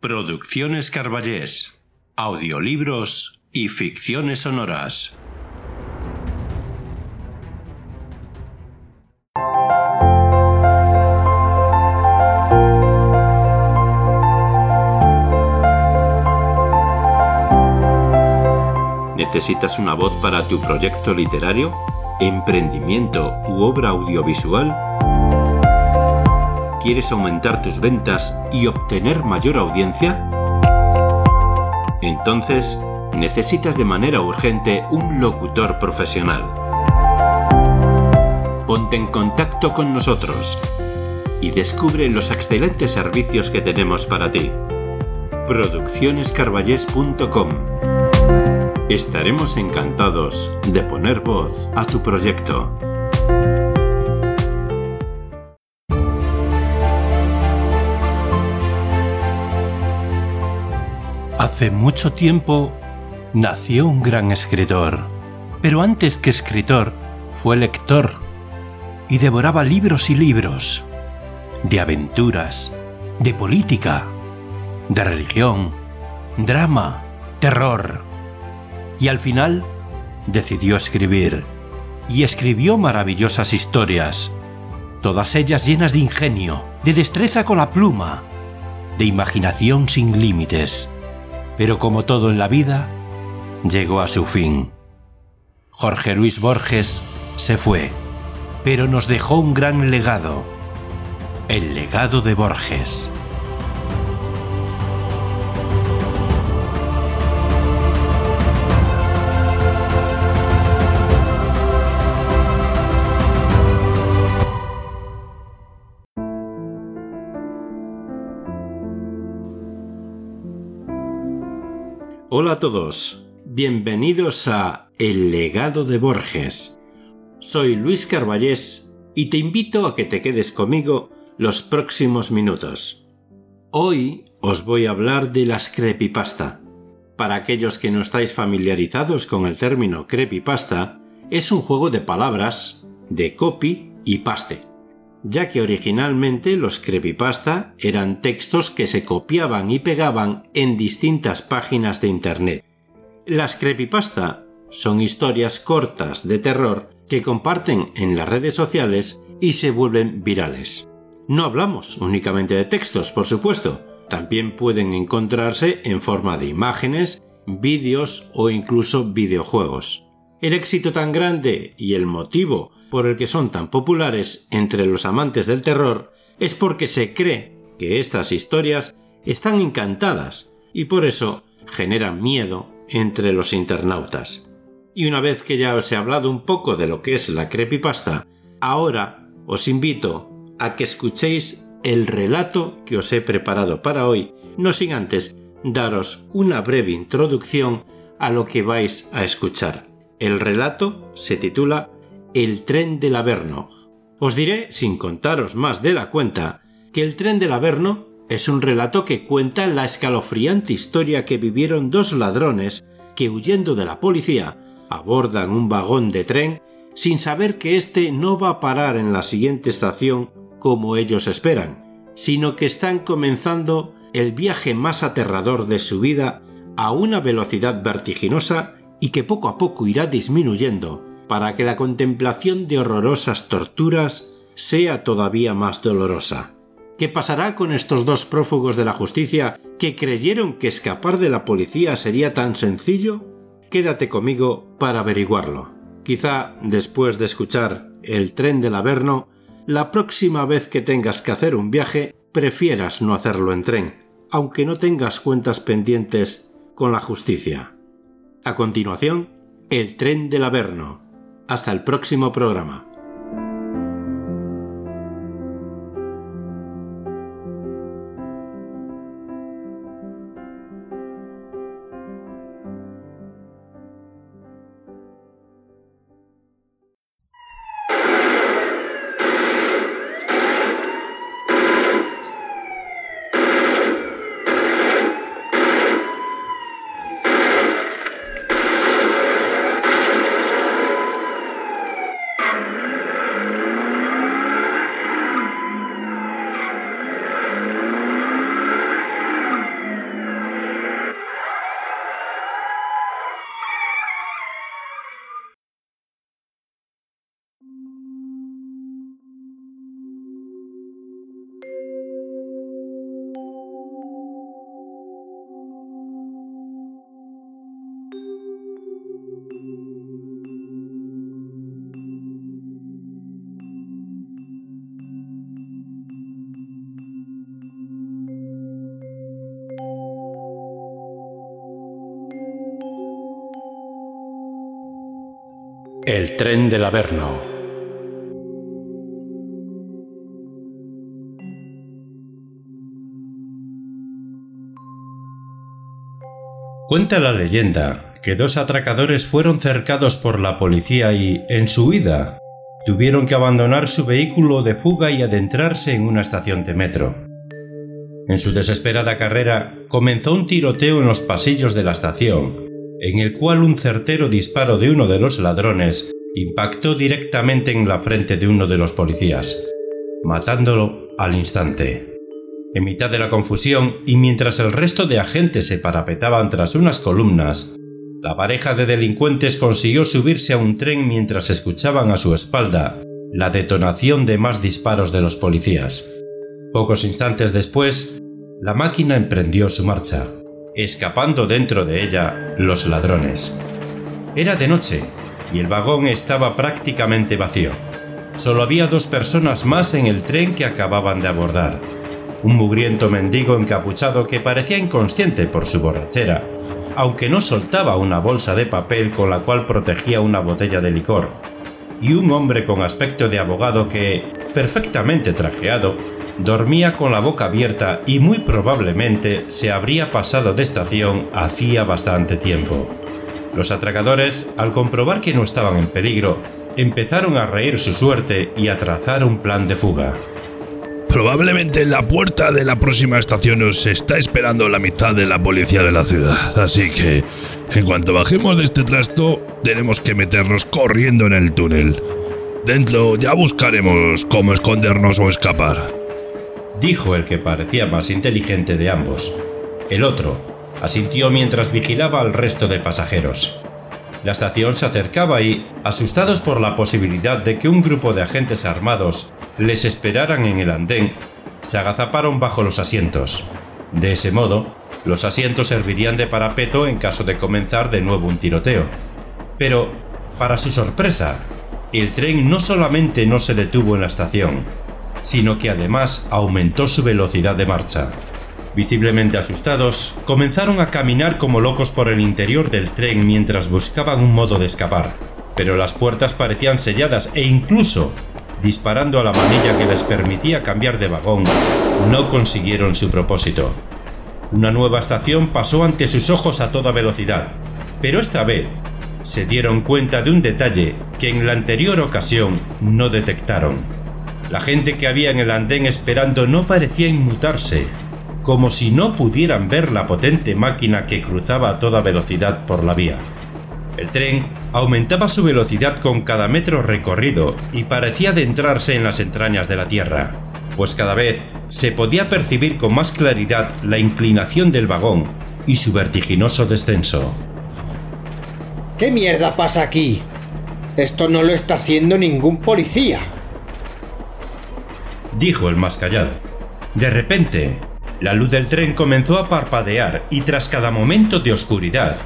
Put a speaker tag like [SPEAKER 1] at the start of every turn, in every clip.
[SPEAKER 1] Producciones Carballés, audiolibros y ficciones sonoras. ¿Necesitas una voz para tu proyecto literario, emprendimiento u obra audiovisual? ¿Quieres aumentar tus ventas y obtener mayor audiencia? Entonces, necesitas de manera urgente un locutor profesional. Ponte en contacto con nosotros y descubre los excelentes servicios que tenemos para ti. Produccionescarballés.com Estaremos encantados de poner voz a tu proyecto. Hace mucho tiempo nació un gran escritor, pero antes que escritor fue lector y devoraba libros y libros de aventuras, de política, de religión, drama, terror. Y al final decidió escribir y escribió maravillosas historias, todas ellas llenas de ingenio, de destreza con la pluma, de imaginación sin límites pero como todo en la vida, llegó a su fin. Jorge Luis Borges se fue, pero nos dejó un gran legado, el legado de Borges. Hola a todos, bienvenidos a El legado de Borges. Soy Luis Carballés y te invito a que te quedes conmigo los próximos minutos. Hoy os voy a hablar de las creepypasta. Para aquellos que no estáis familiarizados con el término creepypasta, es un juego de palabras, de copy y paste ya que originalmente los creepypasta eran textos que se copiaban y pegaban en distintas páginas de Internet. Las creepypasta son historias cortas de terror que comparten en las redes sociales y se vuelven virales. No hablamos únicamente de textos, por supuesto, también pueden encontrarse en forma de imágenes, vídeos o incluso videojuegos. El éxito tan grande y el motivo por el que son tan populares entre los amantes del terror es porque se cree que estas historias están encantadas y por eso generan miedo entre los internautas. Y una vez que ya os he hablado un poco de lo que es la creepypasta, ahora os invito a que escuchéis el relato que os he preparado para hoy, no sin antes daros una breve introducción a lo que vais a escuchar. El relato se titula el tren del Averno. Os diré, sin contaros más de la cuenta, que el tren del Averno es un relato que cuenta la escalofriante historia que vivieron dos ladrones que huyendo de la policía abordan un vagón de tren sin saber que éste no va a parar en la siguiente estación como ellos esperan, sino que están comenzando el viaje más aterrador de su vida a una velocidad vertiginosa y que poco a poco irá disminuyendo para que la contemplación de horrorosas torturas sea todavía más dolorosa. ¿Qué pasará con estos dos prófugos de la justicia que creyeron que escapar de la policía sería tan sencillo? Quédate conmigo para averiguarlo. Quizá después de escuchar El tren del Averno, la próxima vez que tengas que hacer un viaje, prefieras no hacerlo en tren, aunque no tengas cuentas pendientes con la justicia. A continuación, El tren del Averno, hasta el próximo programa. El tren del Averno. Cuenta la leyenda que dos atracadores fueron cercados por la policía y, en su huida, tuvieron que abandonar su vehículo de fuga y adentrarse en una estación de metro. En su desesperada carrera comenzó un tiroteo en los pasillos de la estación, en el cual un certero disparo de uno de los ladrones impactó directamente en la frente de uno de los policías, matándolo al instante. En mitad de la confusión y mientras el resto de agentes se parapetaban tras unas columnas, la pareja de delincuentes consiguió subirse a un tren mientras escuchaban a su espalda la detonación de más disparos de los policías. Pocos instantes después, la máquina emprendió su marcha, escapando dentro de ella los ladrones. Era de noche y el vagón estaba prácticamente vacío. Solo había dos personas más en el tren que acababan de abordar. Un mugriento mendigo encapuchado que parecía inconsciente por su borrachera aunque no soltaba una bolsa de papel con la cual protegía una botella de licor, y un hombre con aspecto de abogado que, perfectamente trajeado, dormía con la boca abierta y muy probablemente se habría pasado de estación hacía bastante tiempo. Los atracadores, al comprobar que no estaban en peligro, empezaron a reír su suerte y a trazar un plan de fuga.
[SPEAKER 2] Probablemente en la puerta de la próxima estación nos está esperando la mitad de la policía de la ciudad, así que en cuanto bajemos de este trasto tenemos que meternos corriendo en el túnel. Dentro ya buscaremos cómo escondernos o escapar.
[SPEAKER 1] Dijo el que parecía más inteligente de ambos. El otro asintió mientras vigilaba al resto de pasajeros. La estación se acercaba y, asustados por la posibilidad de que un grupo de agentes armados les esperaran en el andén, se agazaparon bajo los asientos. De ese modo, los asientos servirían de parapeto en caso de comenzar de nuevo un tiroteo. Pero, para su sorpresa, el tren no solamente no se detuvo en la estación, sino que además aumentó su velocidad de marcha. Visiblemente asustados, comenzaron a caminar como locos por el interior del tren mientras buscaban un modo de escapar, pero las puertas parecían selladas e incluso, disparando a la manilla que les permitía cambiar de vagón, no consiguieron su propósito. Una nueva estación pasó ante sus ojos a toda velocidad, pero esta vez se dieron cuenta de un detalle que en la anterior ocasión no detectaron. La gente que había en el andén esperando no parecía inmutarse, como si no pudieran ver la potente máquina que cruzaba a toda velocidad por la vía. El tren aumentaba su velocidad con cada metro recorrido y parecía adentrarse en las entrañas de la Tierra, pues cada vez se podía percibir con más claridad la inclinación del vagón y su vertiginoso descenso.
[SPEAKER 3] ¿Qué mierda pasa aquí? Esto no lo está haciendo ningún policía.
[SPEAKER 1] Dijo el más callado. De repente, la luz del tren comenzó a parpadear y tras cada momento de oscuridad,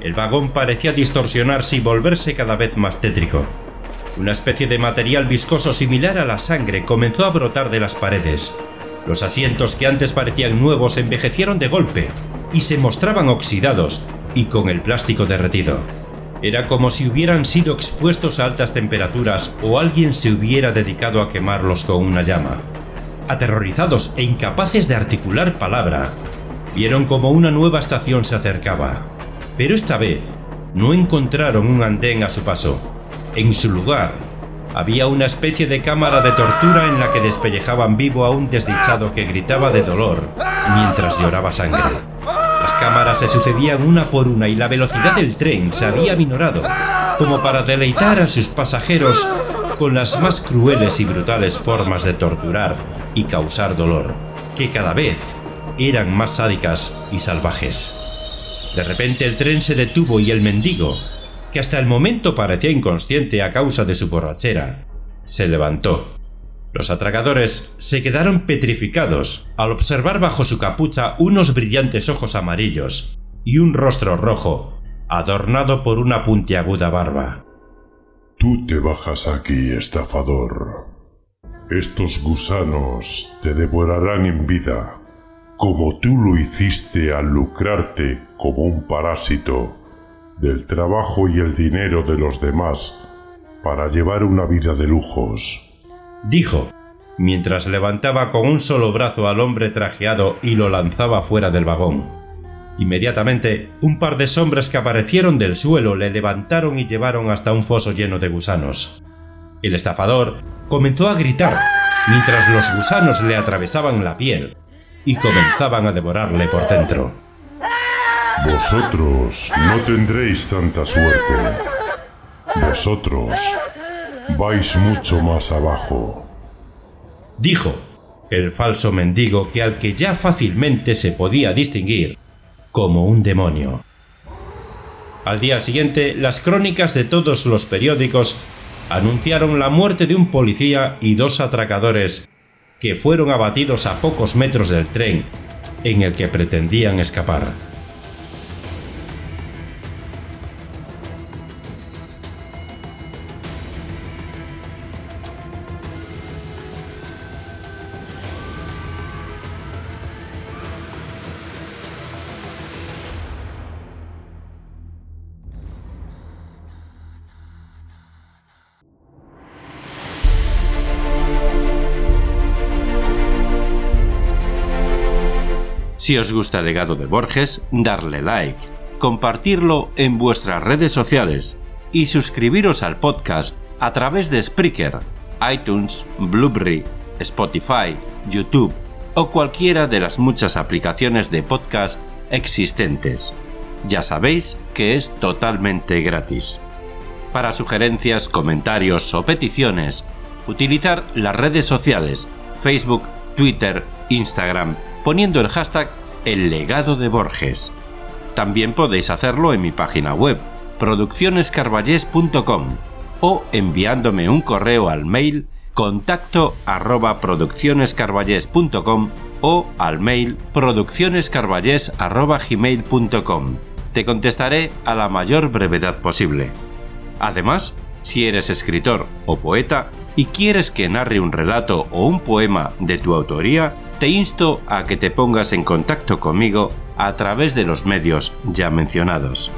[SPEAKER 1] el vagón parecía distorsionarse y volverse cada vez más tétrico. Una especie de material viscoso similar a la sangre comenzó a brotar de las paredes. Los asientos que antes parecían nuevos envejecieron de golpe y se mostraban oxidados y con el plástico derretido. Era como si hubieran sido expuestos a altas temperaturas o alguien se hubiera dedicado a quemarlos con una llama aterrorizados e incapaces de articular palabra, vieron como una nueva estación se acercaba. Pero esta vez no encontraron un andén a su paso. En su lugar, había una especie de cámara de tortura en la que despellejaban vivo a un desdichado que gritaba de dolor mientras lloraba sangre. Cámaras se sucedían una por una y la velocidad del tren se había minorado, como para deleitar a sus pasajeros con las más crueles y brutales formas de torturar y causar dolor, que cada vez eran más sádicas y salvajes. De repente el tren se detuvo y el mendigo, que hasta el momento parecía inconsciente a causa de su borrachera, se levantó. Los atragadores se quedaron petrificados al observar bajo su capucha unos brillantes ojos amarillos y un rostro rojo, adornado por una puntiaguda barba.
[SPEAKER 4] Tú te bajas aquí, estafador. Estos gusanos te devorarán en vida, como tú lo hiciste al lucrarte como un parásito del trabajo y el dinero de los demás para llevar una vida de lujos.
[SPEAKER 1] Dijo, mientras levantaba con un solo brazo al hombre trajeado y lo lanzaba fuera del vagón. Inmediatamente, un par de sombras que aparecieron del suelo le levantaron y llevaron hasta un foso lleno de gusanos. El estafador comenzó a gritar, mientras los gusanos le atravesaban la piel y comenzaban a devorarle por dentro.
[SPEAKER 4] Vosotros no tendréis tanta suerte. Vosotros vais mucho más abajo.
[SPEAKER 1] Dijo el falso mendigo que al que ya fácilmente se podía distinguir como un demonio. Al día siguiente, las crónicas de todos los periódicos anunciaron la muerte de un policía y dos atracadores que fueron abatidos a pocos metros del tren en el que pretendían escapar. Si os gusta el legado de Borges, darle like, compartirlo en vuestras redes sociales y suscribiros al podcast a través de Spreaker, iTunes, Blueberry, Spotify, YouTube o cualquiera de las muchas aplicaciones de podcast existentes. Ya sabéis que es totalmente gratis. Para sugerencias, comentarios o peticiones, utilizar las redes sociales Facebook, Twitter, Instagram, poniendo el hashtag El legado de Borges. También podéis hacerlo en mi página web, produccionescarballés.com o enviándome un correo al mail contacto arroba o al mail produccionescarballés arroba gmail.com. Te contestaré a la mayor brevedad posible. Además, si eres escritor o poeta y quieres que narre un relato o un poema de tu autoría, te insto a que te pongas en contacto conmigo a través de los medios ya mencionados.